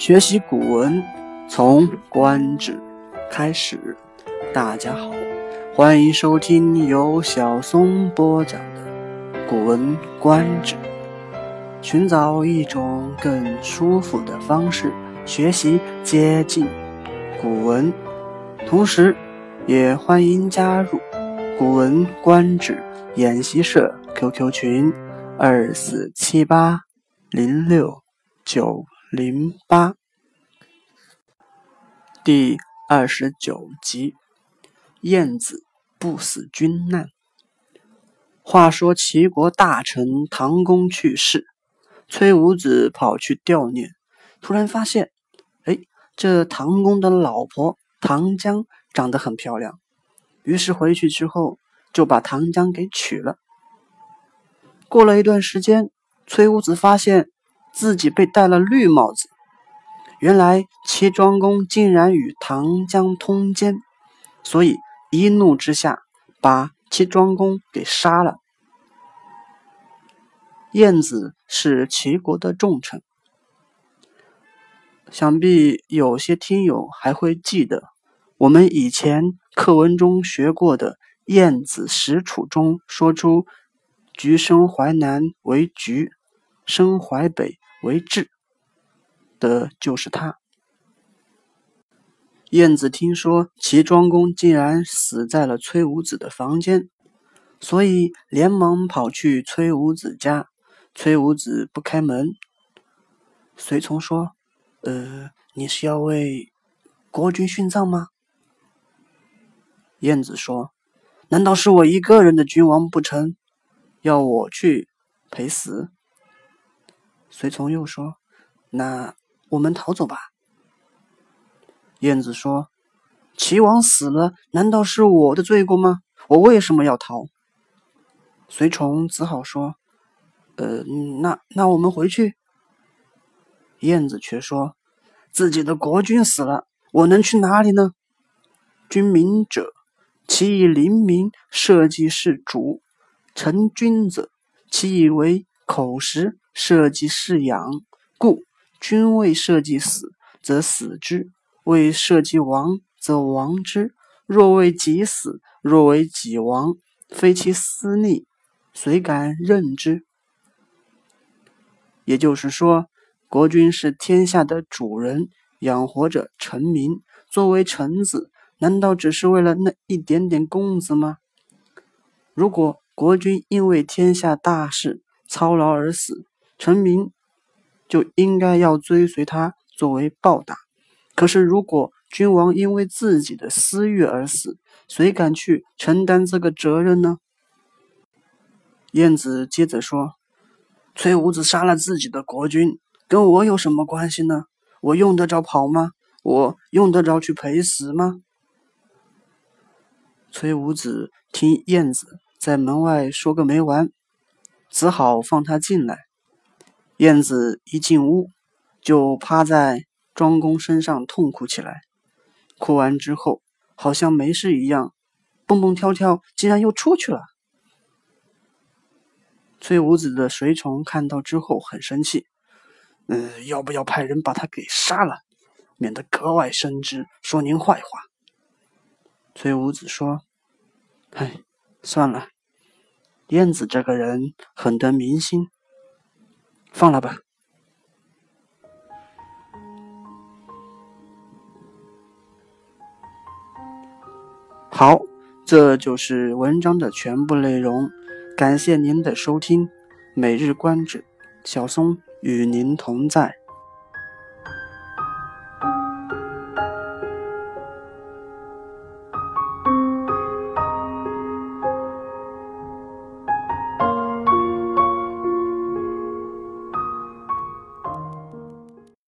学习古文从《观止》开始。大家好，欢迎收听由小松播讲的《古文观止》。寻找一种更舒服的方式学习接近古文，同时也欢迎加入《古文观止》研习社 QQ 群：二四七八零六九。零八第二十九集，晏子不死君难。话说齐国大臣唐公去世，崔武子跑去吊念，突然发现，哎，这唐公的老婆唐江长得很漂亮，于是回去之后就把唐江给娶了。过了一段时间，崔武子发现。自己被戴了绿帽子，原来齐庄公竟然与唐江通奸，所以一怒之下把齐庄公给杀了。晏子是齐国的重臣，想必有些听友还会记得，我们以前课文中学过的《晏子使楚》中说出“橘生淮南为橘，生淮北”。为质的就是他。晏子听说齐庄公竟然死在了崔武子的房间，所以连忙跑去崔武子家。崔武子不开门，随从说：“呃，你是要为国君殉葬吗？”晏子说：“难道是我一个人的君王不成？要我去陪死？”随从又说：“那我们逃走吧。”燕子说：“齐王死了，难道是我的罪过吗？我为什么要逃？”随从只好说：“呃，那那我们回去。”燕子却说：“自己的国君死了，我能去哪里呢？君民者，其以灵民社稷是主；臣君者，其以为口实。”社稷是养，故君为社稷死，则死之；为社稷亡，则亡之。若为己死，若为己亡，非其私利，谁敢任之？也就是说，国君是天下的主人，养活着臣民。作为臣子，难道只是为了那一点点工资吗？如果国君因为天下大事操劳而死，臣民就应该要追随他作为报答。可是，如果君王因为自己的私欲而死，谁敢去承担这个责任呢？晏子接着说：“崔武子杀了自己的国君，跟我有什么关系呢？我用得着跑吗？我用得着去陪死吗？”崔武子听晏子在门外说个没完，只好放他进来。燕子一进屋，就趴在庄公身上痛哭起来。哭完之后，好像没事一样，蹦蹦跳跳，竟然又出去了。崔武子的随从看到之后很生气，嗯，要不要派人把他给杀了，免得格外生枝，说您坏话？崔武子说：“唉，算了，燕子这个人很得民心。”放了吧。好，这就是文章的全部内容。感谢您的收听，每日观止，小松与您同在。